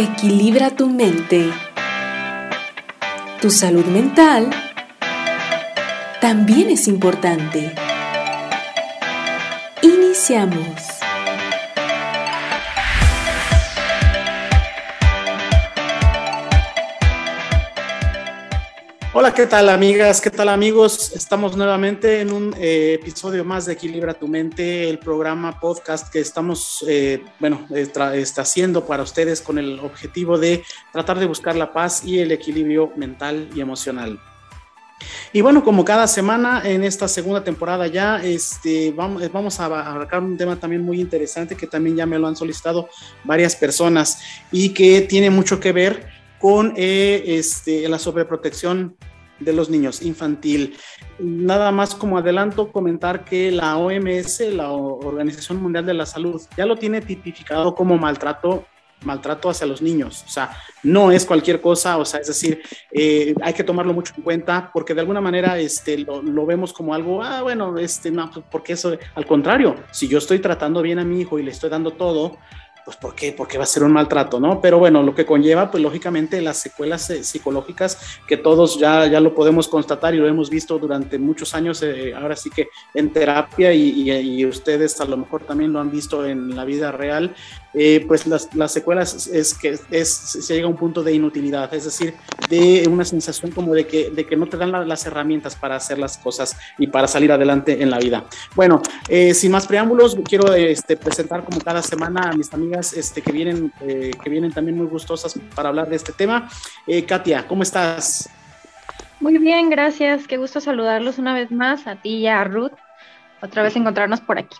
Equilibra tu mente. Tu salud mental también es importante. Iniciamos. Hola, ¿qué tal amigas? ¿Qué tal amigos? Estamos nuevamente en un eh, episodio más de Equilibra tu mente, el programa podcast que estamos, eh, bueno, está haciendo para ustedes con el objetivo de tratar de buscar la paz y el equilibrio mental y emocional. Y bueno, como cada semana en esta segunda temporada ya, este, vamos, vamos a abarcar un tema también muy interesante que también ya me lo han solicitado varias personas y que tiene mucho que ver con eh, este, la sobreprotección de los niños infantil. Nada más como adelanto comentar que la OMS, la Organización Mundial de la Salud, ya lo tiene tipificado como maltrato maltrato hacia los niños, o sea, no es cualquier cosa, o sea, es decir, eh, hay que tomarlo mucho en cuenta porque de alguna manera este, lo, lo, vemos como algo, ah, bueno, este, no, porque eso, al contrario, si yo estoy tratando bien a mi hijo y le estoy dando todo, pues ¿por qué? Porque va a ser un maltrato, ¿no? Pero bueno, lo que conlleva, pues lógicamente las secuelas eh, psicológicas que todos ya, ya lo podemos constatar y lo hemos visto durante muchos años, eh, ahora sí que en terapia y, y, ustedes a lo mejor también lo han visto en la vida real, eh, pues las, las, secuelas es que es, se llega a un punto de inutilidad, es decir, de una sensación como de que, de que no te dan la, las herramientas para hacer las cosas y para salir adelante en la vida. Bueno, sin más preámbulos, quiero este, presentar como cada semana a mis amigas este, que, vienen, eh, que vienen también muy gustosas para hablar de este tema. Eh, Katia, ¿cómo estás? Muy bien, gracias. Qué gusto saludarlos una vez más, a ti y a Ruth. Otra vez encontrarnos por aquí.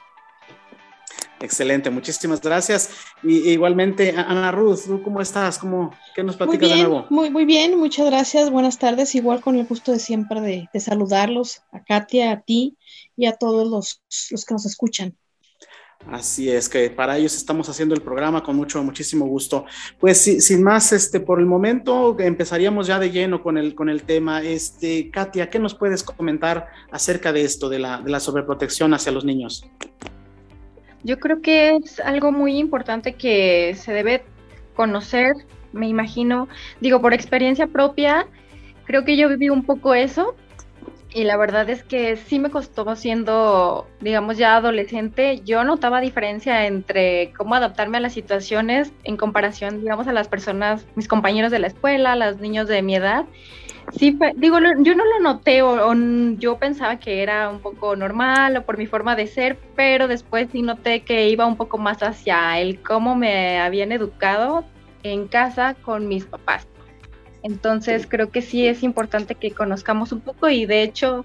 Excelente, muchísimas gracias. Y, igualmente, Ana Ruth, ¿cómo estás? ¿Cómo, ¿Qué nos platicas de nuevo? Muy, muy bien, muchas gracias. Buenas tardes. Igual con el gusto de siempre de, de saludarlos, a Katia, a ti y a todos los, los que nos escuchan. Así es, que para ellos estamos haciendo el programa con mucho, muchísimo gusto. Pues sin más, este, por el momento empezaríamos ya de lleno con el, con el tema. Este, Katia, ¿qué nos puedes comentar acerca de esto, de la, de la sobreprotección hacia los niños? Yo creo que es algo muy importante que se debe conocer, me imagino, digo, por experiencia propia, creo que yo viví un poco eso, y la verdad es que sí me costó siendo, digamos, ya adolescente. Yo notaba diferencia entre cómo adaptarme a las situaciones en comparación, digamos, a las personas, mis compañeros de la escuela, los niños de mi edad. Sí, digo, yo no lo noté o, yo pensaba que era un poco normal o por mi forma de ser, pero después sí noté que iba un poco más hacia el cómo me habían educado en casa con mis papás. Entonces creo que sí es importante que conozcamos un poco y de hecho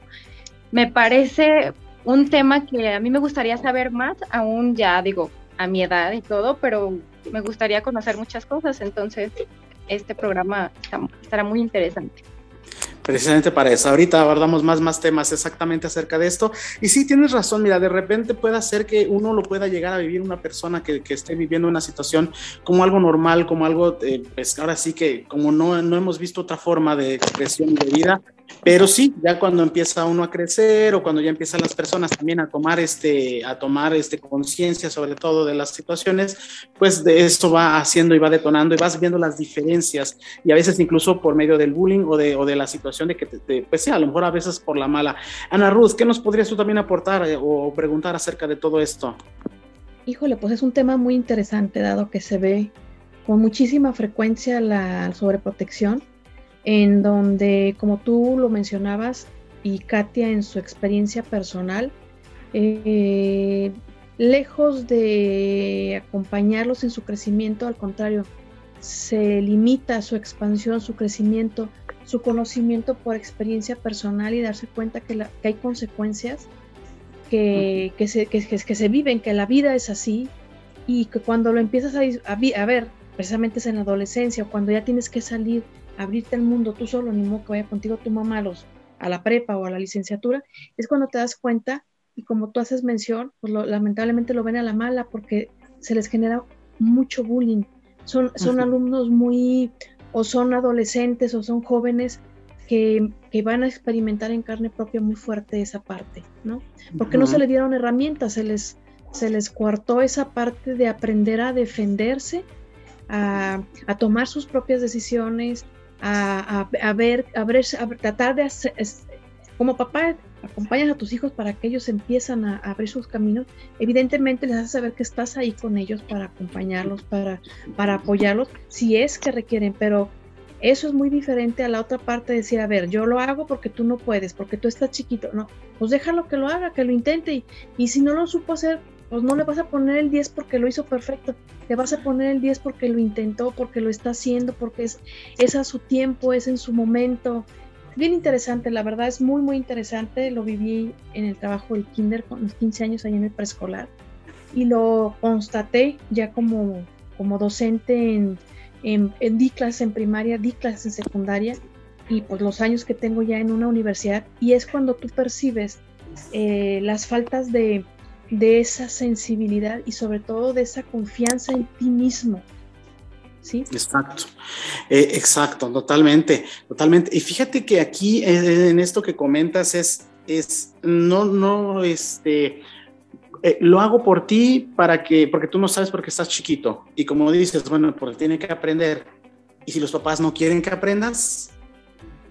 me parece un tema que a mí me gustaría saber más, aún ya digo a mi edad y todo, pero me gustaría conocer muchas cosas, entonces este programa estará muy interesante precisamente para eso. Ahorita abordamos más, más temas exactamente acerca de esto. Y sí, tienes razón, mira, de repente puede ser que uno lo pueda llegar a vivir una persona que, que esté viviendo una situación como algo normal, como algo, eh, pues ahora sí que como no, no hemos visto otra forma de expresión de vida, pero sí, ya cuando empieza uno a crecer o cuando ya empiezan las personas también a tomar este, a tomar este conciencia sobre todo de las situaciones, pues de esto va haciendo y va detonando y vas viendo las diferencias y a veces incluso por medio del bullying o de, o de la situación de que, te, pues sí, a lo mejor a veces por la mala. Ana Ruth, ¿qué nos podrías tú también aportar eh, o preguntar acerca de todo esto? Híjole, pues es un tema muy interesante dado que se ve con muchísima frecuencia la sobreprotección en donde, como tú lo mencionabas, y Katia en su experiencia personal, eh, lejos de acompañarlos en su crecimiento, al contrario, se limita su expansión, su crecimiento, su conocimiento por experiencia personal y darse cuenta que, hay consecuencias que, se, que, se, viven, que la vida es así y que cuando lo empiezas a, a ver, precisamente es en la adolescencia, cuando ya tienes que salir abrirte al mundo tú solo, ni modo que vaya contigo tu mamá a, los, a la prepa o a la licenciatura, es cuando te das cuenta y como tú haces mención, pues lamentablemente lo ven a la mala porque se les genera mucho bullying. Son, son alumnos muy, o son adolescentes o son jóvenes que, que, van a experimentar en carne propia muy fuerte esa parte, ¿no? Porque no se les dieron herramientas, se les, se les coartó esa parte de aprender a defenderse a, tomar sus propias decisiones, a, ver, a, ver, tratar de hacer, como papá acompañas a tus hijos para que ellos empiezan a, abrir sus caminos, evidentemente les haces saber que estás ahí con ellos para acompañarlos, para, para apoyarlos, si es que requieren, pero eso es muy diferente a la otra parte de decir, a ver, yo lo hago porque tú no puedes, porque tú estás chiquito. No, pues déjalo que lo haga, que lo intente. Y, y si no lo supo hacer, pues no le vas a poner el 10 porque lo hizo perfecto. Le vas a poner el 10 porque lo intentó, porque lo está haciendo, porque es, es a su tiempo, es en su momento. Bien interesante, la verdad es muy, muy interesante. Lo viví en el trabajo del kinder con los 15 años ahí en el preescolar. Y lo constaté ya como, como docente en en, di clases en primaria, di clases en secundaria y pues los años que tengo ya en una universidad y es cuando tú percibes eh, las faltas de, esa sensibilidad y sobre todo de esa confianza en ti mismo. ¿Sí? Exacto, eh, exacto, totalmente, totalmente. Y fíjate que aquí eh, en esto que comentas es, es no, no, este, eh, lo hago por ti para que, porque tú no sabes porque estás chiquito. Y como dices, bueno, porque tiene que aprender. Y si los papás no quieren que aprendas,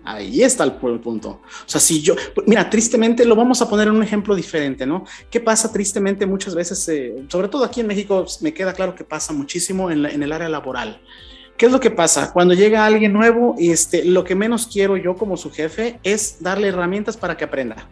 ahí está el, punto. O sea, si yo, mira, tristemente lo vamos a poner en un ejemplo diferente, ¿no? ¿Qué pasa tristemente muchas veces, eh, sobre todo aquí en México, me queda claro que pasa muchísimo en, el área laboral. ¿Qué es lo que pasa? Cuando llega alguien nuevo, este, lo que menos quiero yo como su jefe es darle herramientas para que aprenda.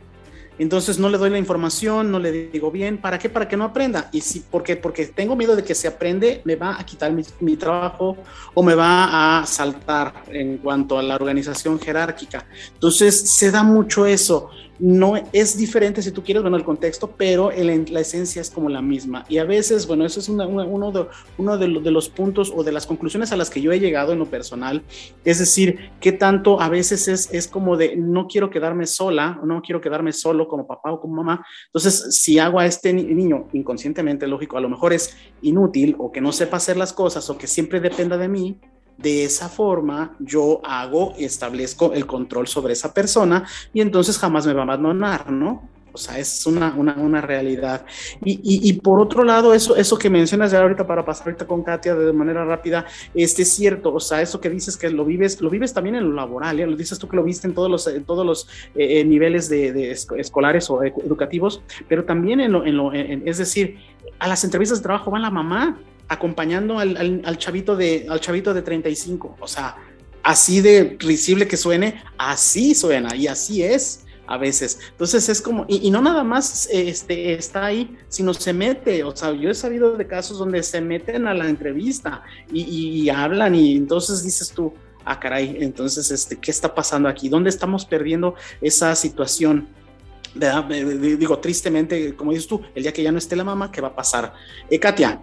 Entonces no le doy la información, no le digo bien, ¿para qué? Para que no aprenda. Y si, ¿por qué? Porque tengo miedo de que se aprende, me va a quitar mi, trabajo o me va a saltar en cuanto a la organización jerárquica. Entonces se da mucho eso no es diferente si tú quieres, bueno, el contexto, pero la esencia es como la misma. Y a veces, bueno, eso es uno, de, uno de, los puntos o de las conclusiones a las que yo he llegado en lo personal. Es decir, que tanto a veces es, es como de no quiero quedarme sola, no quiero quedarme solo como papá o como mamá. Entonces, si hago a este niño inconscientemente, lógico, a lo mejor es inútil o que no sepa hacer las cosas o que siempre dependa de mí, de esa forma yo hago, establezco el control sobre esa persona y entonces jamás me va a abandonar, ¿no? O sea, es una, una, una realidad. Y, y, por otro lado, eso, eso que mencionas ya ahorita para pasar ahorita con Katia de manera rápida, este es cierto. O sea, eso que dices que lo vives, lo vives también en lo laboral, ¿eh? lo dices tú que lo viste en todos los, en todos los eh, eh, niveles de, escolares o educativos, pero también en lo, en lo es decir, a las entrevistas de trabajo va la mamá acompañando al, al, chavito de, al chavito de 35. O sea, así de risible que suene, así suena y así es a veces. Entonces es como, y, no nada más este, está ahí, sino se mete. O sea, yo he sabido de casos donde se meten a la entrevista y, hablan y entonces dices tú, ah, caray, entonces, este, ¿qué está pasando aquí? ¿Dónde estamos perdiendo esa situación? Digo, tristemente, como dices tú, el día que ya no esté la mamá, ¿qué va a pasar? Eh, Katia,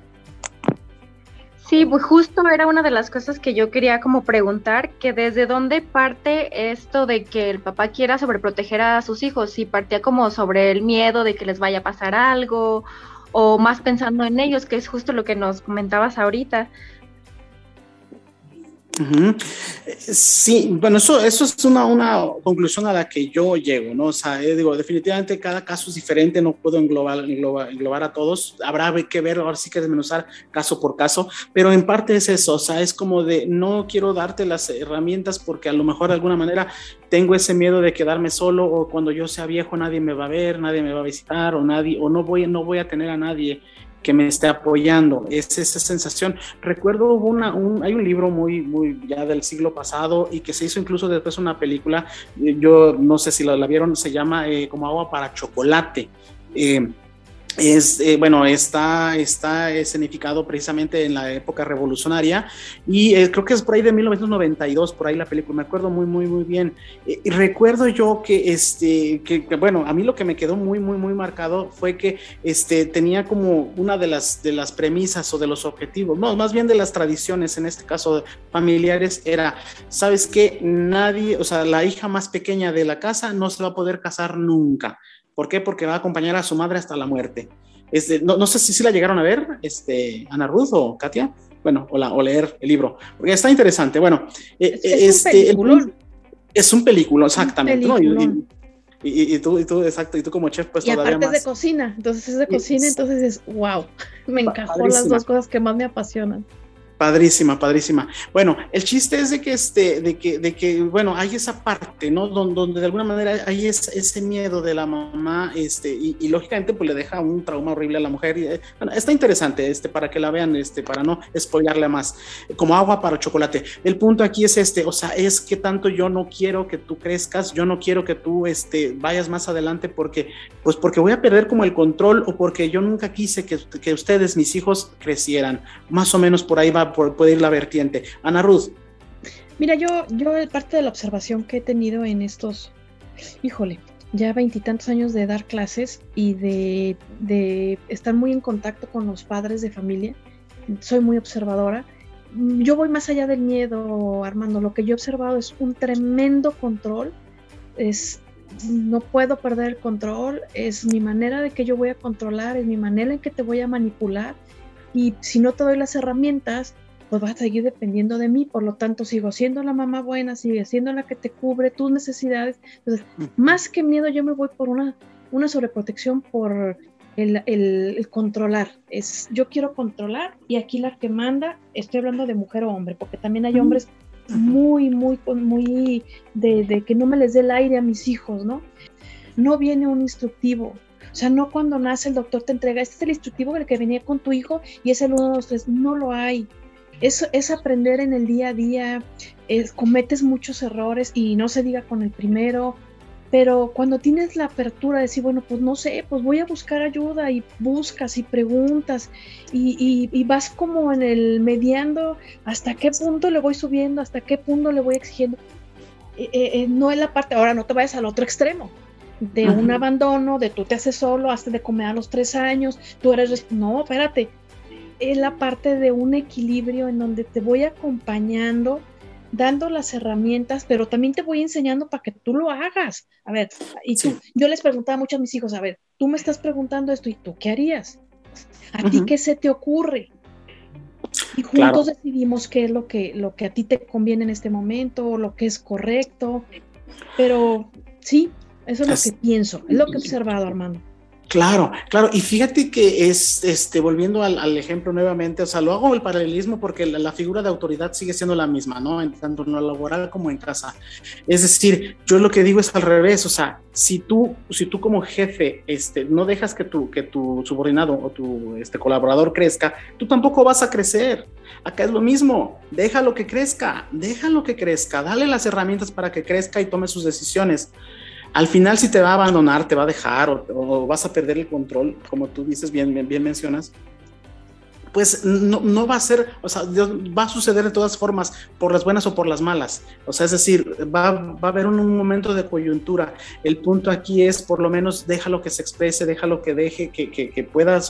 Sí, pues justo era una de las cosas que yo quería como preguntar, que desde dónde parte esto de que el papá quiera sobreproteger a sus hijos, si partía como sobre el miedo de que les vaya a pasar algo, o más pensando en ellos, que es justo lo que nos comentabas ahorita. Sí, bueno, eso, eso es una, una, conclusión a la que yo llego, ¿no? O sea, eh, digo, definitivamente cada caso es diferente, no puedo englobar, englobar, a todos, habrá que ver, ahora sí que desmenuzar caso por caso, pero en parte es eso, o sea, es como de no quiero darte las herramientas porque a lo mejor de alguna manera tengo ese miedo de quedarme solo o cuando yo sea viejo nadie me va a ver, nadie me va a visitar o nadie, o no voy, no voy a tener a nadie que me esté apoyando. Es esa sensación. Recuerdo una, un, hay un libro muy, muy ya del siglo pasado y que se hizo incluso después una película. Yo no sé si la, la vieron, se llama eh, como agua para chocolate. Eh, es, eh, bueno, está, escenificado precisamente en la época revolucionaria y eh, creo que es por ahí de 1992, por ahí la película, me acuerdo muy, muy, muy bien. Eh, y recuerdo yo que, este, que, bueno, a mí lo que me quedó muy, muy, muy marcado fue que este, tenía como una de las, de las premisas o de los objetivos, no, más bien de las tradiciones, en este caso familiares, era, ¿sabes qué? Nadie, o sea, la hija más pequeña de la casa no se va a poder casar nunca ¿Por qué? Porque va a acompañar a su madre hasta la muerte. Este, no, sé si, si la llegaron a ver, este, Ana Ruth o Katia, bueno, o, la, o leer el libro, porque está interesante. Bueno, eh, es, este, un es un película, exactamente. Y, tú, y tú, exacto, y tú como chef, pues y aparte es de cocina, entonces es de cocina, entonces es wow, me encajó las dos cosas que más me apasionan. Padrísima, padrísima. Bueno, el chiste es de que este, de que, de que, bueno, hay esa parte, ¿no? Donde, de alguna manera hay ese, miedo de la mamá, este, y, lógicamente, pues le deja un trauma horrible a la mujer. Y, bueno, está interesante, este, para que la vean, este, para no spoilarle más, como agua para chocolate. El punto aquí es este, o sea, es que tanto yo no quiero que tú crezcas, yo no quiero que tú, este, vayas más adelante porque, pues porque voy a perder como el control o porque yo nunca quise que, que ustedes, mis hijos, crecieran. Más o menos por ahí va puede ir la vertiente. Ana Ruth. Mira, yo, yo parte de la observación que he tenido en estos, híjole, ya veintitantos años de dar clases y de, de, estar muy en contacto con los padres de familia, soy muy observadora. Yo voy más allá del miedo, Armando. Lo que yo he observado es un tremendo control. Es, no puedo perder el control. Es mi manera de que yo voy a controlar, es mi manera en que te voy a manipular. Y si no te doy las herramientas, pues vas a seguir dependiendo de mí, por lo tanto sigo siendo la mamá buena, sigue siendo la que te cubre tus necesidades. Entonces, más que miedo, yo me voy por una, una sobreprotección por el, el, controlar. Es, yo quiero controlar y aquí la que manda, estoy hablando de mujer o hombre, porque también hay hombres muy, muy, muy de, de que no me les dé el aire a mis hijos, ¿no? No viene un instructivo, o sea, no cuando nace el doctor te entrega, este es el instructivo del que venía con tu hijo y es el 1, 2, 3, no lo hay es, es aprender en el día a día, cometes muchos errores y no se diga con el primero, pero cuando tienes la apertura de decir, bueno, pues no sé, pues voy a buscar ayuda y buscas y preguntas y, y, vas como en el mediando hasta qué punto le voy subiendo, hasta qué punto le voy exigiendo. Eh, eh, eh, no es la parte, ahora no te vayas al otro extremo, de un abandono, de tú te haces solo, hasta de comer a los tres años, tú eres, no, espérate, es la parte de un equilibrio en donde te voy acompañando, dando las herramientas, pero también te voy enseñando para que tú lo hagas. A ver, y tú, yo les preguntaba mucho a mis hijos, a ver, tú me estás preguntando esto y tú qué harías? ¿A ti qué se te ocurre? Y juntos decidimos qué es lo que, lo que a ti te conviene en este momento, lo que es correcto. Pero sí, eso es lo que pienso, es lo que he observado, Armando. Claro, claro. Y fíjate que es, este, volviendo al, ejemplo nuevamente, o sea, lo hago el paralelismo porque la, figura de autoridad sigue siendo la misma, ¿no? En, tanto en lo laboral como en casa. Es decir, yo lo que digo es al revés, o sea, si tú, si tú como jefe, este, no dejas que tu, que tu subordinado o tu este, colaborador crezca, tú tampoco vas a crecer. Acá es lo mismo, déjalo que crezca, déjalo que crezca, dale las herramientas para que crezca y tome sus decisiones al final si te va a abandonar, te va a dejar o, vas a perder el control, como tú dices, bien, bien, bien mencionas, pues no, no, va a ser, o sea, va a suceder de todas formas, por las buenas o por las malas. O sea, es decir, va, va a haber un, momento de coyuntura. El punto aquí es, por lo menos, déjalo que se exprese, déjalo que deje, que, que, que pueda,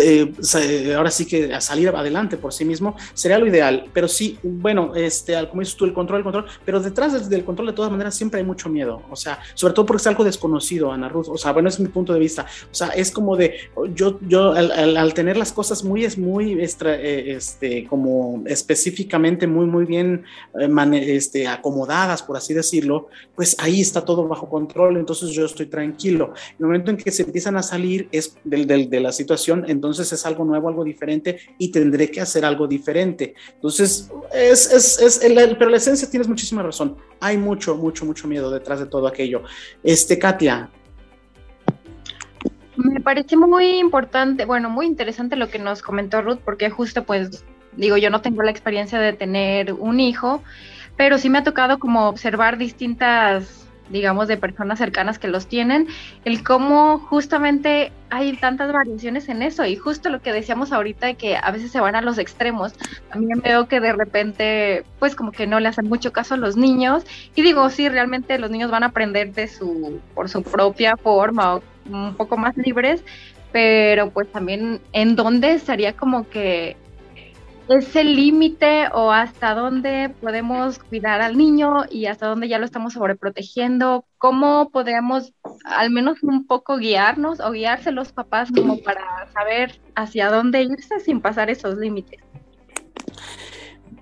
eh, ahora sí que salir adelante por sí mismo, sería lo ideal. Pero sí, bueno, este, como dices tú, el control, el control, pero detrás del, control, de todas maneras, siempre hay mucho miedo. O sea, sobre todo porque es algo desconocido, Ana Ruth. O sea, bueno, es mi punto de vista. O sea, es como de, yo, yo al, al, al tener las cosas muy, es muy eh, este, como específicamente muy, muy bien eh, este, acomodadas, por así decirlo, pues ahí está todo bajo control, entonces yo estoy tranquilo. El momento en que se empiezan a salir es del, de la situación, entonces es algo nuevo, algo diferente y tendré que hacer algo diferente. Entonces, es, es, pero la esencia tienes muchísima razón. Hay mucho, mucho, mucho miedo detrás de todo aquello. Este, Katia, me parece muy importante, bueno, muy interesante lo que nos comentó Ruth, porque justo pues digo, yo no tengo la experiencia de tener un hijo, pero sí me ha tocado como observar distintas digamos, de personas cercanas que los tienen, el cómo justamente hay tantas variaciones en eso. Y justo lo que decíamos ahorita de que a veces se van a los extremos, también veo que de repente pues como que no le hacen mucho caso a los niños. Y digo, sí, realmente los niños van a aprender de su, por su propia forma o un poco más libres, pero pues también en dónde estaría como que ese límite o hasta dónde podemos cuidar al niño y hasta dónde ya lo estamos sobreprotegiendo, cómo podemos al menos un poco guiarnos o guiarse los papás como para saber hacia dónde irse sin pasar esos límites.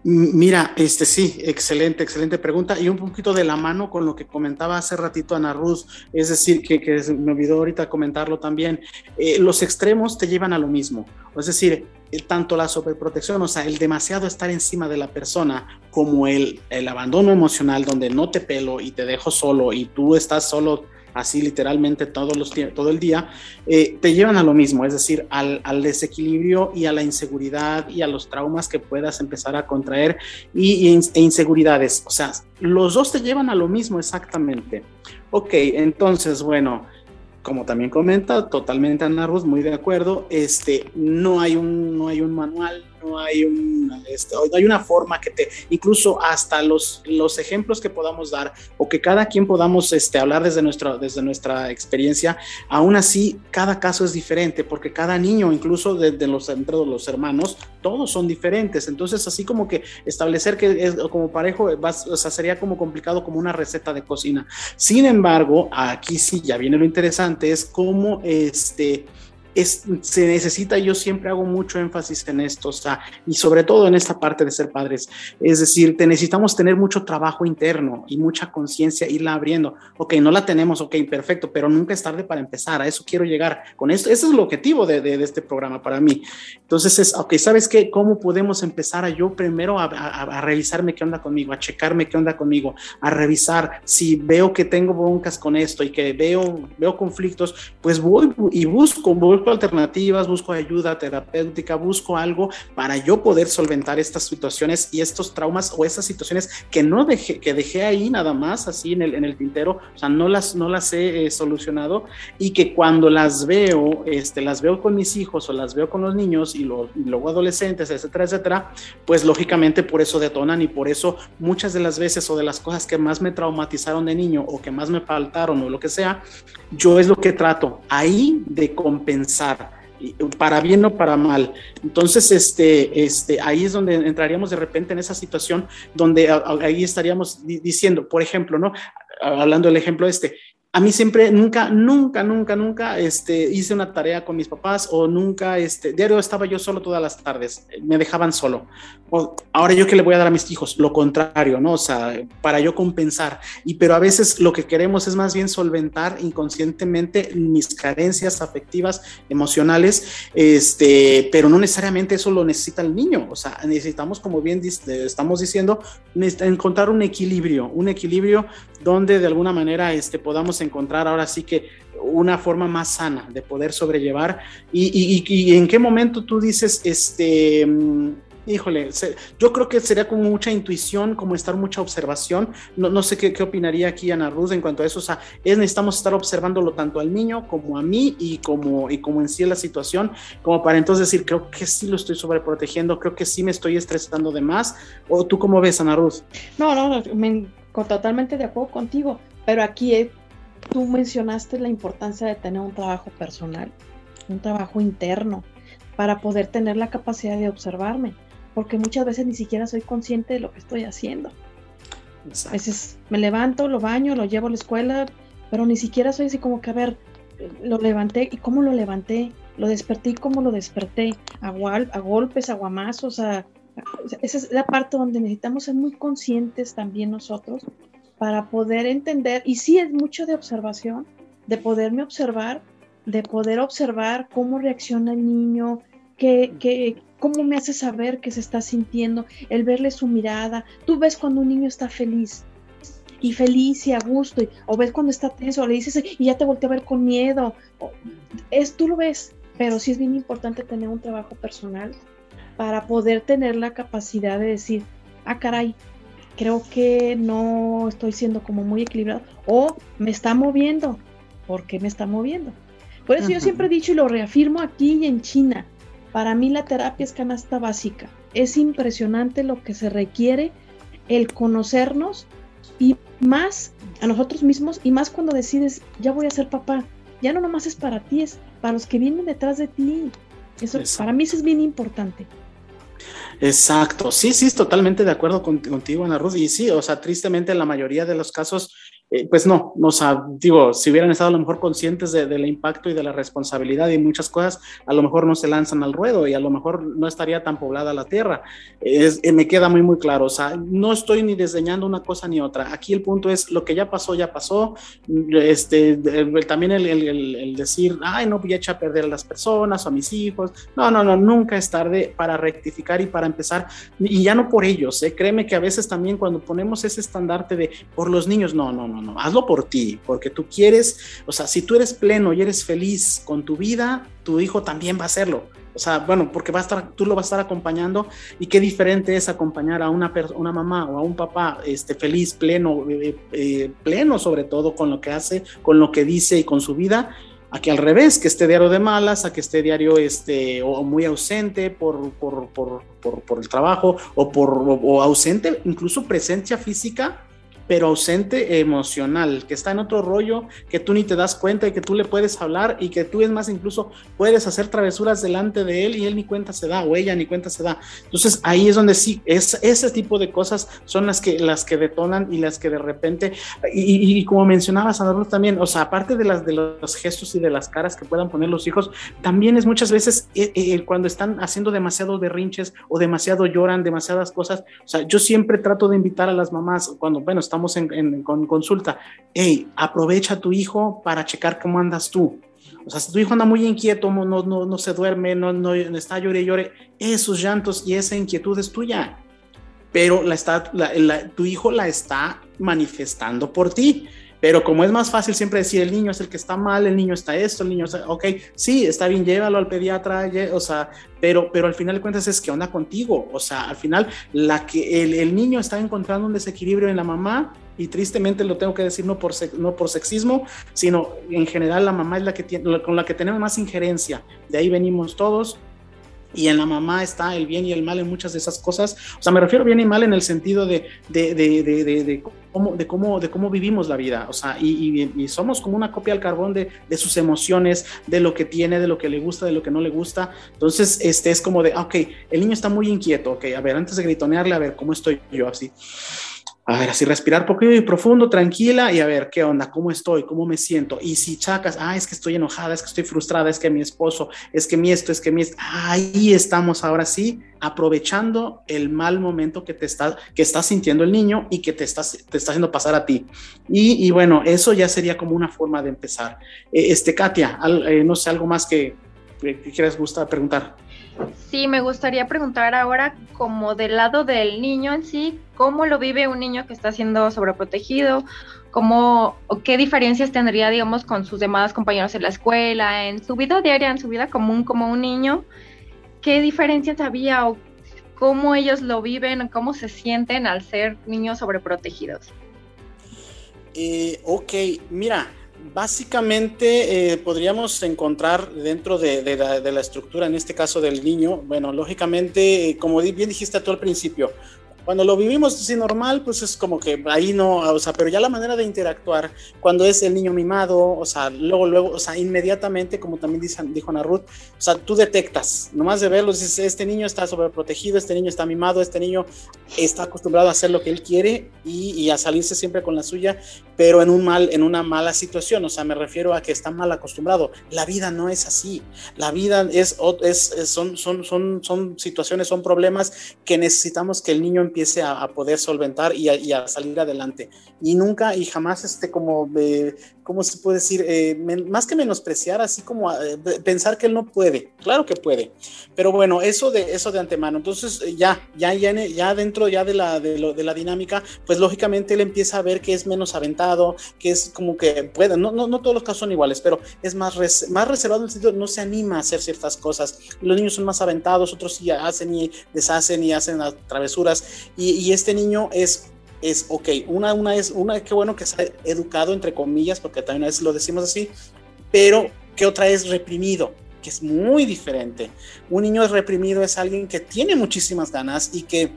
Mira, este sí, excelente, excelente pregunta. Y un poquito de la mano con lo que comentaba hace ratito Ana Ruth, es decir, que, me olvidó ahorita comentarlo también, eh, los extremos te llevan a lo mismo, es decir, tanto la sobreprotección, o sea, el demasiado estar encima de la persona, como el, el abandono emocional donde no te pelo y te dejo solo y tú estás solo así literalmente los, todo el día, eh, te llevan a lo mismo, es decir, al, al, desequilibrio y a la inseguridad y a los traumas que puedas empezar a contraer y, e inseguridades. O sea, los dos te llevan a lo mismo exactamente. Ok, entonces, bueno, como también comenta, totalmente Ana Ruth, muy de acuerdo, este, no hay un, no hay un manual, no hay, un, este, hay una forma que te, incluso hasta los, los ejemplos que podamos dar o que cada quien podamos este, hablar desde nuestra, desde nuestra experiencia, aún así cada caso es diferente porque cada niño, incluso desde los, entre los hermanos, todos son diferentes. Entonces, así como que establecer que es como parejo, o sea, sería como complicado como una receta de cocina. Sin embargo, aquí sí ya viene lo interesante, es cómo este se necesita, yo siempre hago mucho énfasis en esto, o sea, y sobre todo en esta parte de ser padres, es decir, te necesitamos tener mucho trabajo interno y mucha conciencia, irla abriendo. Ok, no la tenemos, ok, perfecto, pero nunca es tarde para empezar, a eso quiero llegar con esto, ese es el objetivo de, de, este programa para mí. Entonces es, ok, ¿sabes qué? ¿Cómo podemos empezar a yo primero a, a, a revisarme qué onda conmigo, a checarme qué onda conmigo, a revisar si veo que tengo broncas con esto y que veo, veo conflictos, pues voy y busco, voy alternativas, busco ayuda terapéutica, busco algo para yo poder solventar estas situaciones y estos traumas o estas situaciones que no dejé, que dejé ahí nada más así en el, en el tintero, o sea, no las, no las he eh, solucionado y que cuando las veo, este, las veo con mis hijos o las veo con los niños y, y luego adolescentes, etcétera, etcétera, pues lógicamente por eso detonan y por eso muchas de las veces o de las cosas que más me traumatizaron de niño o que más me faltaron o lo que sea, yo es lo que trato ahí de compensar para bien o para mal. Entonces, este, este, ahí es donde entraríamos de repente en esa situación donde ahí estaríamos diciendo, por ejemplo, ¿no? Hablando del ejemplo este, a mí siempre, nunca, nunca, nunca, nunca este, hice una tarea con mis papás o nunca, este, diario estaba yo solo todas las tardes, me dejaban solo. O, ahora yo qué le voy a dar a mis hijos, lo contrario, ¿no? O sea, para yo compensar. Y pero a veces lo que queremos es más bien solventar inconscientemente mis carencias afectivas, emocionales, este, pero no necesariamente eso lo necesita el niño. O sea, necesitamos, como bien estamos diciendo, encontrar un equilibrio, un equilibrio donde de alguna manera este, podamos encontrar ahora sí que una forma más sana de poder sobrellevar y, y, en qué momento tú dices, este, mm, híjole, yo creo que sería como mucha intuición, como estar mucha observación. No, no sé qué, qué, opinaría aquí Ana Ruth en cuanto a eso. O sea, es necesitamos estar observándolo tanto al niño como a mí y como, y como en sí la situación, como para entonces decir, creo que sí lo estoy sobreprotegiendo, creo que sí me estoy estresando de más. ¿O tú cómo ves, Ana Ruth? No, no, me, totalmente de acuerdo contigo, pero aquí eh, tú mencionaste la importancia de tener un trabajo personal, un trabajo interno, para poder tener la capacidad de observarme, porque muchas veces ni siquiera soy consciente de lo que estoy haciendo. A veces me levanto, lo baño, lo llevo a la escuela, pero ni siquiera soy así como que, a ver, lo levanté y cómo lo levanté, lo desperté y cómo lo desperté, a, a golpes, a guamazos, a, esa es la parte donde necesitamos ser muy conscientes también nosotros para poder entender, y sí es mucho de observación, de poderme observar, de poder observar cómo reacciona el niño, que, cómo me hace saber que se está sintiendo, el verle su mirada. Tú ves cuando un niño está feliz y feliz y a gusto, o ves cuando está tenso, le dices y ya te voltea a ver con miedo. es, tú lo ves, pero sí es bien importante tener un trabajo personal para poder tener la capacidad de decir, ah, caray, creo que no estoy siendo como muy equilibrado o me está moviendo. ¿Por qué me está moviendo? Por eso yo siempre he dicho y lo reafirmo aquí y en China, para mí la terapia es canasta básica. Es impresionante lo que se requiere el conocernos y más a nosotros mismos y más cuando decides, ya voy a ser papá. Ya no nomás es para ti, es para los que vienen detrás de ti. Eso, para mí eso es bien importante. Exacto, sí, sí, totalmente de acuerdo contigo, Ana Ruth. Y sí, o sea, tristemente en la mayoría de los casos, eh, pues no, o sea, digo, si hubieran estado a lo mejor conscientes del impacto y de la responsabilidad y muchas cosas, a lo mejor no se lanzan al ruedo y a lo mejor no estaría tan poblada la tierra. Es, eh, me queda muy, muy claro, o sea, no estoy ni desdeñando una cosa ni otra. Aquí el punto es, lo que ya pasó, ya pasó. Este, también el, el, el decir, ay, no voy a echar a perder a las personas o a mis hijos. No, no, no, nunca es tarde para rectificar y para empezar. Y ya no por ellos, ¿eh? créeme que a veces también cuando ponemos ese estandarte de por los niños, no, no, no, hazlo por ti, porque tú quieres, o sea, si tú eres pleno y eres feliz con tu vida, tu hijo también va a hacerlo. O sea, bueno, porque va a estar, tú lo vas a estar acompañando y qué diferente es acompañar a una, una mamá o a un papá este, feliz, pleno, eh, eh, pleno sobre todo con lo que hace, con lo que dice y con su vida, a que al revés, que esté diario de malas, a que esté diario este, o muy ausente por, por, por, por el trabajo o, por, o ausente, incluso presencia física pero ausente emocional, que está en otro rollo, que tú ni te das cuenta y que tú le puedes hablar y que tú es más incluso puedes hacer travesuras delante de él y él ni cuenta se da o ella ni cuenta se da. Entonces ahí es donde sí, es, ese tipo de cosas son las que, las que detonan y las que de repente, y, como mencionaba Sandra también, o sea, aparte de, las, de los gestos y de las caras que puedan poner los hijos, también es muchas veces eh, eh, cuando están haciendo demasiado berrinches o demasiado lloran, demasiadas cosas, o sea, yo siempre trato de invitar a las mamás cuando, bueno, estamos estamos en, con consulta, hey, aprovecha a tu hijo para checar cómo andas tú. O sea, si tu hijo anda muy inquieto, no, no, no se duerme, no, no está llore y llore, esos llantos y esa inquietud es tuya. Pero la está, tu hijo la está manifestando por ti. Pero como es más fácil siempre decir el niño es el que está mal, el niño está esto, el niño está, ok, sí, está bien, llévalo al pediatra, o sea, pero, pero al final de cuentas es que onda contigo, o sea, al final la que el, el niño está encontrando un desequilibrio en la mamá y tristemente lo tengo que decir no por, no por sexismo, sino en general la mamá es la que tiene, con la que tenemos más injerencia, de ahí venimos todos, y en la mamá está el bien y el mal en muchas de esas cosas. O sea, me refiero bien y mal en el sentido de, de, de, de cómo, de, cómo, de cómo vivimos la vida. O sea, y, somos como una copia al carbón de, sus emociones, de lo que tiene, de lo que le gusta, de lo que no le gusta. Entonces, este es como de, ah, ok, el niño está muy inquieto, ok, a ver, antes de gritonearle, a ver, ¿cómo estoy yo así? A ver, así respirar poquito y profundo, tranquila y a ver qué onda, cómo estoy, cómo me siento. Y si chacas, ah, es que estoy enojada, es que estoy frustrada, es que mi esposo, es que mi esto, es que mi esto, ahí estamos ahora sí, aprovechando el mal momento que te está, que está sintiendo el niño y que te está, te está haciendo pasar a ti. Y, bueno, eso ya sería como una forma de empezar. Eh, este, Katia, eh, no sé, algo más que, que quieras gusta preguntar. Sí, me gustaría preguntar ahora como del lado del niño en sí, ¿cómo lo vive un niño que está siendo sobreprotegido? ¿Cómo, o qué diferencias tendría, digamos, con sus demás compañeros en la escuela, en su vida diaria, en su vida común como un niño? ¿Qué diferencias había o cómo ellos lo viven, cómo se sienten al ser niños sobreprotegidos? Eh, ok, mira, Básicamente eh, podríamos encontrar dentro de, la, estructura, en este caso del niño, bueno, lógicamente, eh, como bien dijiste tú al principio, cuando lo vivimos así normal, pues es como que ahí no, o sea, pero ya la manera de interactuar, cuando es el niño mimado, o sea, luego, luego, o sea, inmediatamente, como también dice, dijo Ana Ruth, o sea, tú detectas, nomás de verlo, dices, este niño está sobreprotegido, este niño está mimado, este niño está acostumbrado a hacer lo que él quiere y, y, a salirse siempre con la suya, pero en un mal, en una mala situación, o sea, me refiero a que está mal acostumbrado. La vida no es así, la vida es, es, es son, son, son, son situaciones, son problemas que necesitamos que el niño empiece a, poder solventar y a, salir adelante. Y nunca y jamás este como, de ¿cómo se puede decir? Eh, más que menospreciar, así como eh, pensar que él no puede. Claro que puede. Pero bueno, eso de, eso de antemano. Entonces eh, ya, ya, ya, ya dentro ya de la, de, la dinámica, pues lógicamente él empieza a ver que es menos aventado, que es como que puede, no, no, no todos los casos son iguales, pero es más, más reservado en el sentido, no se anima a hacer ciertas cosas. Los niños son más aventados, otros sí hacen y deshacen y hacen travesuras y, este niño es es, ok, una, una es, una, qué bueno que ha educado, entre comillas, porque también a veces lo decimos así, pero que otra es reprimido, que es muy diferente. Un niño reprimido es alguien que tiene muchísimas ganas y que,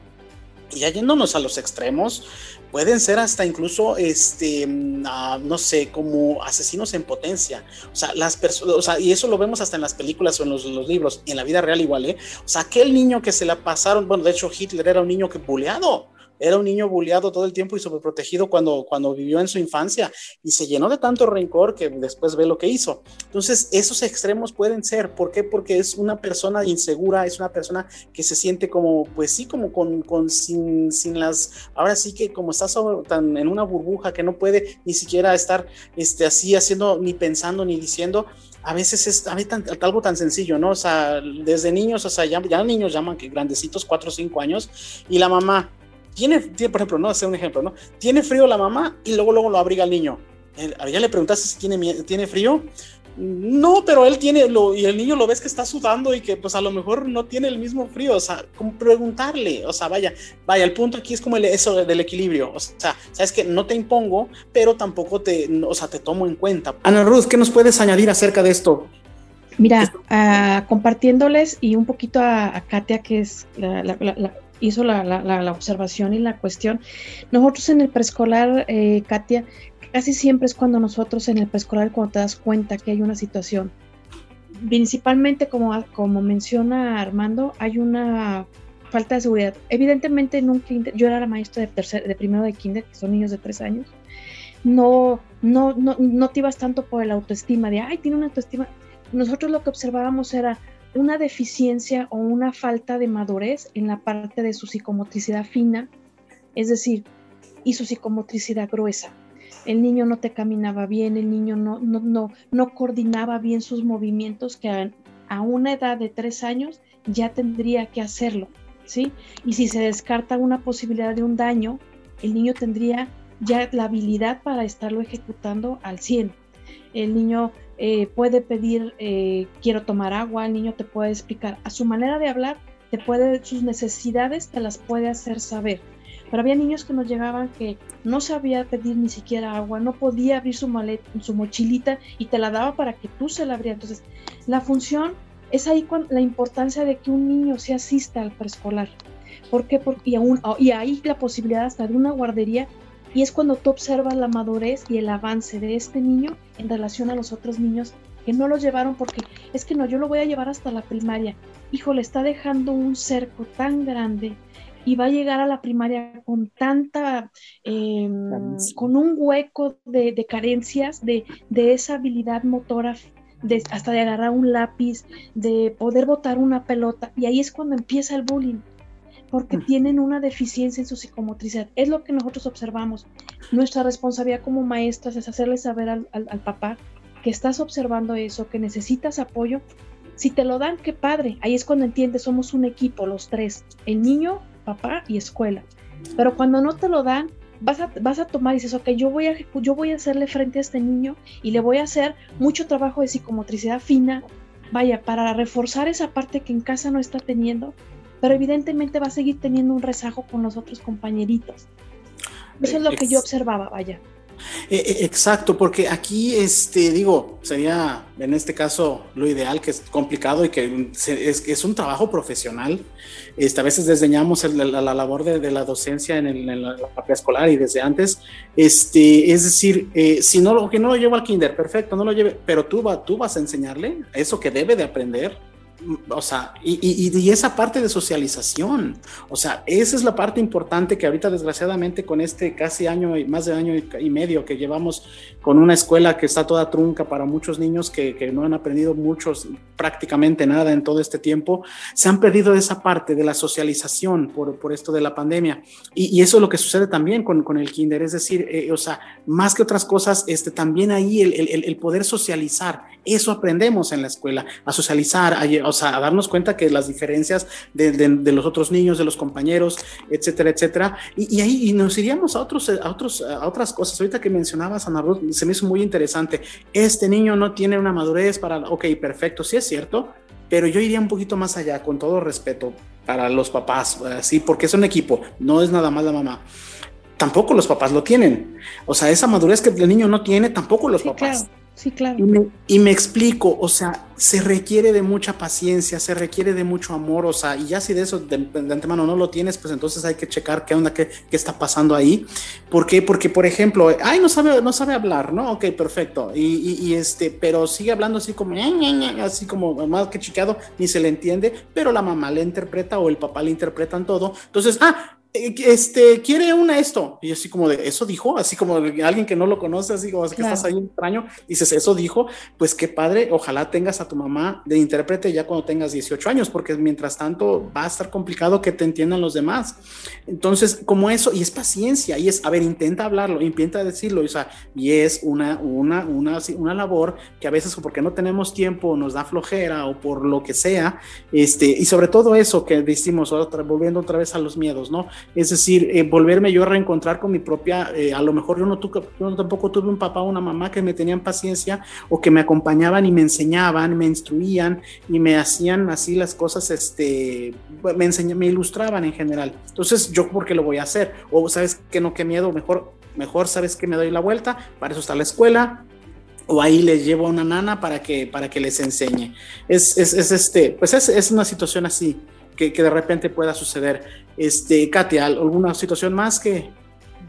ya yéndonos a los extremos, pueden ser hasta incluso, este, ah, no sé, como asesinos en potencia. O sea, las personas, o sea, y eso lo vemos hasta en las películas o en los, libros, en la vida real igual, ¿eh? O sea, aquel niño que se la pasaron, bueno, de hecho Hitler era un niño que buleado. Era un niño bulleado todo el tiempo y sobreprotegido cuando, cuando vivió en su infancia y se llenó de tanto rencor que después ve lo que hizo. Entonces, esos extremos pueden ser. ¿Por qué? Porque es una persona insegura, es una persona que se siente como, pues sí, como con, con sin, sin las, ahora sí que como está tan en una burbuja que no puede ni siquiera estar este, así haciendo, ni pensando, ni diciendo a veces es algo tan sencillo, ¿no? O sea, desde niños, o sea, ya, ya niños llaman que grandecitos, cuatro o cinco años, y la mamá tiene, por ejemplo, no, hacer un ejemplo, ¿no? Tiene frío la mamá y luego, luego lo abriga el niño. Ya le preguntaste si tiene, tiene frío no, pero él tiene, lo, y el niño lo ves que está sudando y que pues a lo mejor no tiene el mismo frío, o sea, como preguntarle, o sea, vaya, vaya, el punto aquí es como eso del equilibrio, o sea, sabes que no te impongo, pero tampoco te, o sea, te tomo en cuenta. Ana Ruth, ¿qué nos puedes añadir acerca de esto? Mira, uh, compartiéndoles y un poquito a, Katia, que es la, hizo la, observación y la cuestión. Nosotros en el preescolar, eh, Katia, casi siempre es cuando nosotros en el preescolar, cuando te das cuenta que hay una situación. Principalmente, como, como menciona Armando, hay una falta de seguridad. Evidentemente, en un kinder, yo era la maestra de, tercer, de primero de kinder, que son niños de tres años, no, no, no, no te ibas tanto por el autoestima, de, ay, tiene una autoestima. Nosotros lo que observábamos era una deficiencia o una falta de madurez en la parte de su psicomotricidad fina, es decir, y su psicomotricidad gruesa el niño no te caminaba bien, el niño no, no, no, no coordinaba bien sus movimientos, que a, una edad de tres años ya tendría que hacerlo, ¿sí? Y si se descarta una posibilidad de un daño, el niño tendría ya la habilidad para estarlo ejecutando al 100. El niño eh, puede pedir, eh, quiero tomar agua, el niño te puede explicar a su manera de hablar, te puede, sus necesidades te las puede hacer saber. Pero había niños que nos llegaban que no sabía pedir ni siquiera agua, no podía abrir su maleta, su mochilita y te la daba para que tú se la abrieras. Entonces, la función es ahí con la importancia de que un niño se asista al preescolar. ¿Por qué? Porque, y, aún, y ahí la posibilidad hasta de una guardería y es cuando tú observas la madurez y el avance de este niño en relación a los otros niños que no lo llevaron porque es que no, yo lo voy a llevar hasta la primaria. Hijo, le está dejando un cerco tan grande y va a llegar a la primaria con tanta, em, con un hueco de, carencias de, esa habilidad motora, de, hasta de agarrar un lápiz, de poder botar una pelota, y ahí es cuando empieza el bullying, porque tienen una deficiencia en su psicomotricidad. Es lo que nosotros observamos. Nuestra responsabilidad como maestras es hacerle saber al, al papá que estás observando eso, que necesitas apoyo. Si te lo dan, qué padre. Ahí es cuando entiendes, somos un equipo, los tres. El niño papá y escuela. Pero cuando no te lo dan, vas a, vas a tomar y dices, ok, yo voy, a, yo voy a hacerle frente a este niño y le voy a hacer mucho trabajo de psicomotricidad fina, vaya, para reforzar esa parte que en casa no está teniendo, pero evidentemente va a seguir teniendo un rezago con los otros compañeritos. Eso es lo que yo observaba, vaya. Eh, eh, exacto, porque aquí, este, digo, sería en este caso lo ideal, que es complicado y que es, es un trabajo profesional. Este, a veces desdeñamos la, labor de, la docencia en, el, la, preescolar y desde antes. Este, es decir, eh, si no, que no lo llevo al kinder, perfecto, no lo lleve, pero tú, va, tú vas a enseñarle eso que debe de aprender o sea, y, esa parte de socialización, o sea, esa es la parte importante que ahorita desgraciadamente con este casi año y más de año y medio que llevamos con una escuela que está toda trunca para muchos niños que, que no han aprendido muchos, prácticamente nada en todo este tiempo, se han perdido esa parte de la socialización por, por esto de la pandemia. Y, eso es lo que sucede también con, con el kinder, es decir, eh, o sea, más que otras cosas, este, también ahí el, el, el poder socializar, eso aprendemos en la escuela, a socializar, a, o sea, a darnos cuenta que las diferencias de, de, los otros niños, de los compañeros, etcétera, etcétera. Y, ahí nos iríamos a, otros, a, otros, a otras cosas. Ahorita que mencionabas, Ana Ruth, se me hizo muy interesante. Este niño no tiene una madurez para, ok, perfecto, sí es cierto, pero yo iría un poquito más allá, con todo respeto para los papás, sí, porque es un equipo, no es nada más la mamá. Tampoco los papás lo tienen. O sea, esa madurez que el niño no tiene, tampoco los papás. Sí, claro. Y me, explico, o sea, se requiere de mucha paciencia, se requiere de mucho amor, o sea, y ya si de eso de, antemano no lo tienes, pues entonces hay que checar qué onda, qué, qué, está pasando ahí. ¿Por qué? Porque, por ejemplo, ay, no sabe, no sabe hablar, ¿no? Ok, perfecto. Y, y, este, pero sigue hablando así como, así como más que chiqueado, ni se le entiende, pero la mamá le interpreta o el papá le interpretan todo. Entonces, ah, este, quiere una esto. Y así como de, eso dijo, así como alguien que no lo conoce, así como que estás ahí extraño, dices, eso dijo, pues qué padre, ojalá tengas a tu mamá de intérprete ya cuando tengas 18 años, porque mientras tanto va a estar complicado que te entiendan los demás. Entonces, como eso, y es paciencia, y es, a ver, intenta hablarlo, intenta decirlo, o sea, y es una, una, una, una labor que a veces porque no tenemos tiempo, nos da flojera o por lo que sea, este, y sobre todo eso que decimos, otra, volviendo otra vez a los miedos, ¿no? Es decir, eh, volverme yo a reencontrar con mi propia, eh, a lo mejor yo no, tuve, yo tampoco tuve un papá o una mamá que me tenían paciencia o que me acompañaban y me enseñaban, me instruían y me hacían así las cosas, este, me, enseñan, me ilustraban en general. Entonces, ¿yo por qué lo voy a hacer? O sabes que no, qué miedo, mejor, mejor sabes que me doy la vuelta, para eso está la escuela, o ahí les llevo a una nana para que, para que les enseñe. Es, es, es este, pues es, es, una situación así que, que, de repente pueda suceder. Este, Katia, ¿alguna situación más que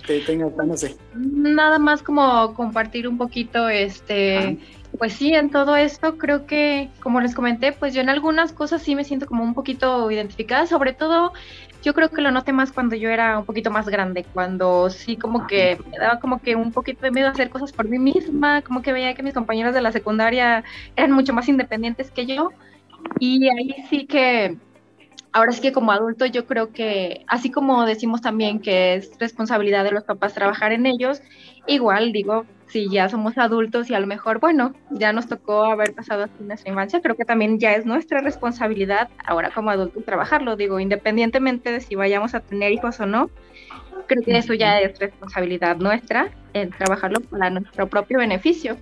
te tenga ganas de? Nada más como compartir un poquito, este, ah. pues sí, en todo esto creo que, como les comenté, pues yo en algunas cosas sí me siento como un poquito identificada, sobre todo yo creo que lo noté más cuando yo era un poquito más grande, cuando sí como que me daba como que un poquito de miedo a hacer cosas por mí misma, como que veía que mis compañeros de la secundaria eran mucho más independientes que yo y ahí sí que ahora sí que como adulto yo creo que, así como decimos también que es responsabilidad de los papás trabajar en ellos, igual digo, si ya somos adultos y a lo mejor, bueno, ya nos tocó haber pasado así nuestra infancia, creo que también ya es nuestra responsabilidad ahora como adultos trabajarlo, digo, independientemente de si vayamos a tener hijos o no, creo que eso ya es responsabilidad nuestra, el trabajarlo para nuestro propio beneficio.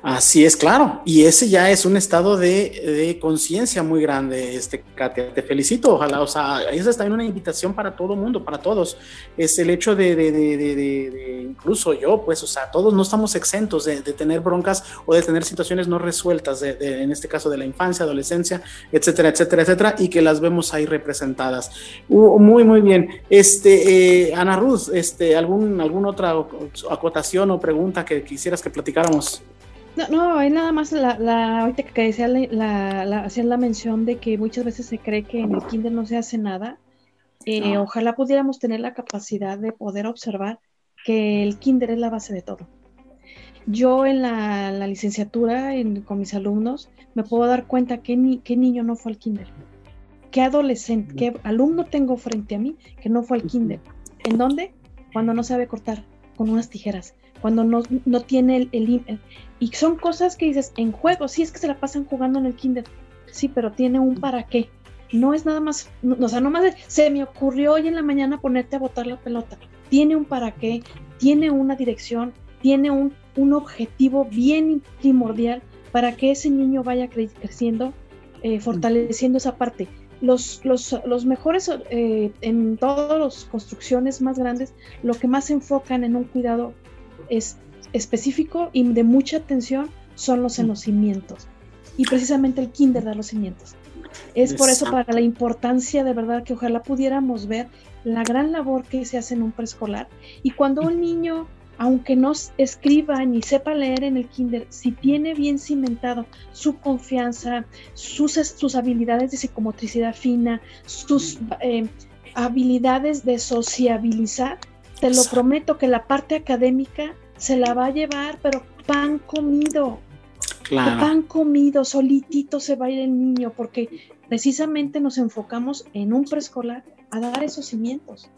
Así es, claro. Y ese ya es un estado de, conciencia muy grande, este, Katia. Te felicito, ojalá. O sea, esa está en una invitación para todo mundo, para todos. Es el hecho de, de, incluso yo, pues, o sea, todos no estamos exentos de, tener broncas o de tener situaciones no resueltas, en este caso de la infancia, adolescencia, etcétera, etcétera, etcétera, y que las vemos ahí representadas. Uh, muy, muy bien. Este, eh, Ana Ruth, este, ¿algún, ¿alguna otra acotación o pregunta que quisieras que platicáramos? No, no, hay nada más la, la ahorita que decía la, la, la mención de que muchas veces se cree que en el kinder no se hace nada. Eh, ojalá pudiéramos tener la capacidad de poder observar que el kinder es la base de todo. Yo en la, licenciatura con mis alumnos me puedo dar cuenta que ni, qué niño no fue al kinder, qué adolescente, qué alumno tengo frente a mí que no fue al kinder. ¿En dónde? Cuando no sabe cortar con unas tijeras, cuando no, no tiene el, el, Y son cosas que dices, en juego, sí es que se la pasan jugando en el kinder, sí, pero tiene un para qué. No es nada más, o sea, no más de, se me ocurrió hoy en la mañana ponerte a botar la pelota. Tiene un para qué, tiene una dirección, tiene un, un objetivo bien primordial para que ese niño vaya creciendo, eh, fortaleciendo esa parte. Los, los, los mejores, eh, en todas las construcciones más grandes, lo que más se enfocan en un cuidado es específico y de mucha atención son los en los cimientos. Y precisamente el kinder da los cimientos. Es por eso para la importancia de verdad que ojalá pudiéramos ver la gran labor que se hace en un preescolar. Y cuando un niño, aunque no escriba ni sepa leer en el kinder, si tiene bien cimentado su confianza, sus, sus habilidades de psicomotricidad fina, sus eh, habilidades de sociabilizar, te lo prometo que la parte académica se la va a llevar, pero pan comido. Claro. Pan comido, solitito se va a ir el niño, porque precisamente nos enfocamos en un preescolar a dar esos cimientos.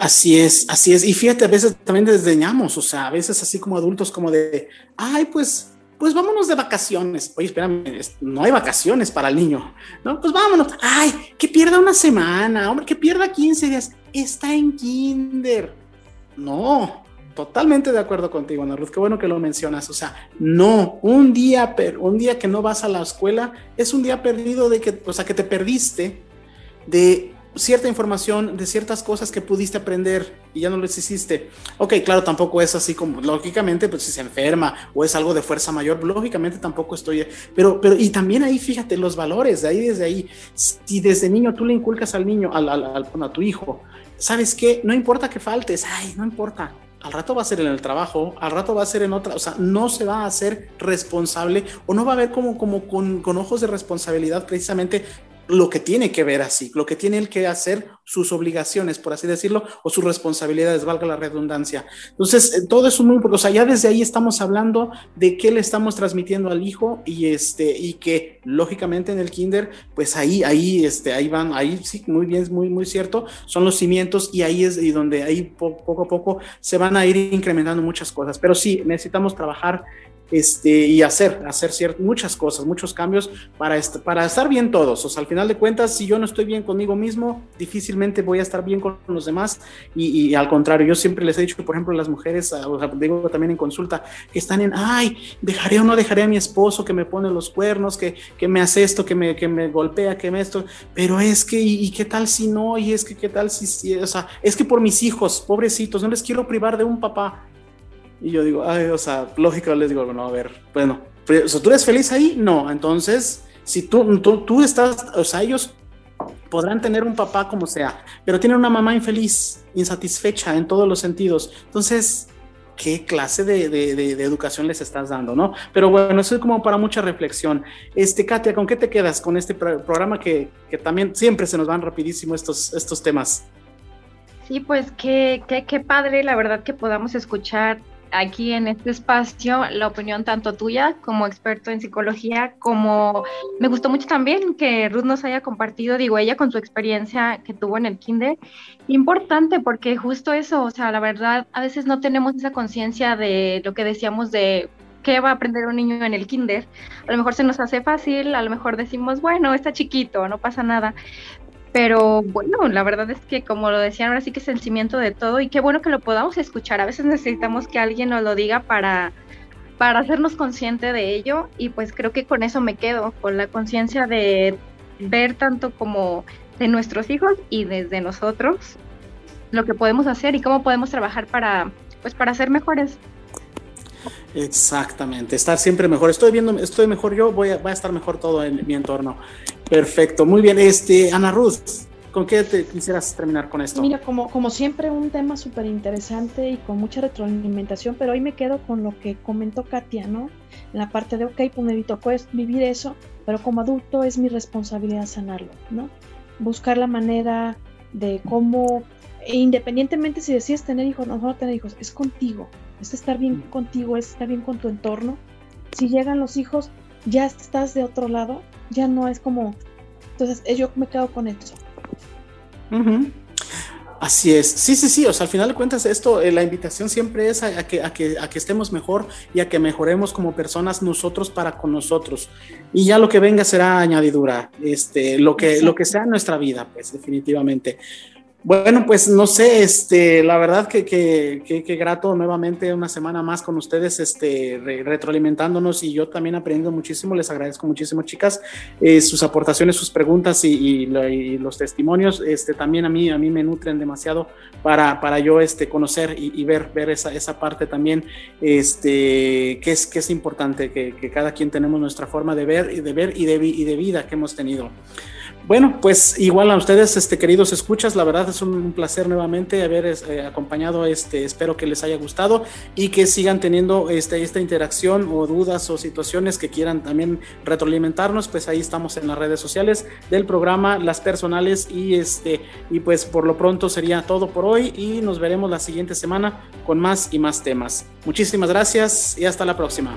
Así es, así es. Y fíjate, a veces también desdeñamos, o sea, a veces así como adultos, como de, ay, pues, pues vámonos de vacaciones. Oye, espérame, no hay vacaciones para el niño, ¿no? Pues vámonos. Ay, que pierda una semana, hombre, que pierda 15 días está en kinder. No, totalmente de acuerdo contigo, Ana Ruth. Qué bueno que lo mencionas. O sea, no, un día, un día que no vas a la escuela es un día perdido de que, o sea, que te perdiste de cierta información, de ciertas cosas que pudiste aprender y ya no las hiciste. Ok, claro, tampoco es así como, lógicamente, pues si se enferma o es algo de fuerza mayor, lógicamente tampoco estoy, pero, pero, y también ahí fíjate los valores, de ahí desde ahí, si desde niño tú le inculcas al niño, al, al, a tu hijo, ¿sabes qué? No importa que faltes, ay, no importa. Al rato va a ser en el trabajo, al rato va a ser en otra, o sea, no se va a hacer responsable o no va a ver como, como con, con ojos de responsabilidad precisamente lo que tiene que ver así, lo que tiene que hacer, sus obligaciones, por así decirlo, o sus responsabilidades, valga la redundancia. Entonces, eh, todo eso es muy importante. O sea, ya desde ahí estamos hablando de qué le estamos transmitiendo al hijo y este, y que lógicamente en el kinder, pues ahí, ahí, este, ahí van, ahí sí, muy bien, muy, muy cierto, son los cimientos y ahí es y donde ahí poco a poco se van a ir incrementando muchas cosas. Pero sí, necesitamos trabajar este, y hacer, hacer muchas cosas, muchos cambios para, para estar bien todos. O sea, al final de cuentas, si yo no estoy bien conmigo mismo, difícilmente voy a estar bien con los demás. Y, al contrario, yo siempre les he dicho, por ejemplo, las mujeres, o sea, digo también en consulta, que están en, ay, dejaré o no dejaré a mi esposo que me pone los cuernos, que, que me hace esto, que me, que me golpea, que me esto, pero es que, y, qué tal si no? Y es que, qué tal si, o sea, es que por mis hijos, pobrecitos, no les quiero privar de un papá y yo digo, ay, o sea, lógico, les digo, bueno, a ver, bueno, o sea, ¿tú eres feliz ahí? No, entonces, si tú, tú, tú estás, o sea, ellos podrán tener un papá como sea, pero tienen una mamá infeliz, insatisfecha en todos los sentidos. Entonces, ¿qué clase de, de, de, educación les estás dando, no? Pero bueno, eso es como para mucha reflexión. Este, Katia, ¿con qué te quedas con este programa que, que también siempre se nos van rapidísimo estos, estos temas? Sí, pues qué, qué, qué padre, la verdad, que podamos escuchar aquí en este espacio la opinión tanto tuya como experto en psicología, como me gustó mucho también que Ruth nos haya compartido, digo, ella con su experiencia que tuvo en el kinder. Importante porque justo eso, o sea, la verdad, a veces no tenemos esa conciencia de lo que decíamos de qué va a aprender un niño en el kinder. A lo mejor se nos hace fácil, a lo mejor decimos, bueno, está chiquito, no pasa nada. Pero bueno, la verdad es que como lo decían, ahora sí que es el cimiento de todo y qué bueno que lo podamos escuchar. A veces necesitamos que alguien nos lo diga para, para hacernos consciente de ello y pues creo que con eso me quedo, con la conciencia de ver tanto como de nuestros hijos y desde nosotros lo que podemos hacer y cómo podemos trabajar para pues para ser mejores. Exactamente, estar siempre mejor. Estoy viendo, estoy mejor yo, voy a, a estar mejor todo en mi entorno. Perfecto, muy bien. Este, Ana Ruth, ¿con qué te quisieras terminar con esto? Mira, como, como siempre, un tema súper interesante y con mucha retroalimentación, pero hoy me quedo con lo que comentó Katia, ¿no? En la parte de, ok, pues me tocó vivir eso, pero como adulto es mi responsabilidad sanarlo, ¿no? Buscar la manera de cómo, e independientemente si decides tener hijos o no tener hijos, es contigo, es estar bien mm. contigo, es estar bien con tu entorno. Si llegan los hijos, ya estás de otro lado ya no es como, entonces eh, yo me quedo con eso. Así es, sí, sí, sí, o sea, al final de cuentas esto, eh, la invitación siempre es a, que, a, que, a que estemos mejor y a que mejoremos como personas nosotros para con nosotros. Y ya lo que venga será añadidura, este, lo que, lo que sea en nuestra vida, pues definitivamente. Bueno, pues no sé, este, la verdad que, que, que, grato nuevamente una semana más con ustedes, este, retroalimentándonos y yo también aprendiendo muchísimo, les agradezco muchísimo chicas, eh, sus aportaciones, sus preguntas y, los testimonios, este, también a mí, a mí me nutren demasiado para, para yo, este, conocer y, ver, ver esa, esa parte también, este, que es, que es importante, que, que cada quien tenemos nuestra forma de ver y de ver y de vida que hemos tenido. Bueno, pues igual a ustedes, este, queridos escuchas, la verdad es un placer nuevamente haber eh, acompañado, este, espero que les haya gustado y que sigan teniendo este, esta interacción o dudas o situaciones que quieran también retroalimentarnos, pues ahí estamos en las redes sociales del programa, las personales y este, y pues por lo pronto sería todo por hoy y nos veremos la siguiente semana con más y más temas. Muchísimas gracias y hasta la próxima.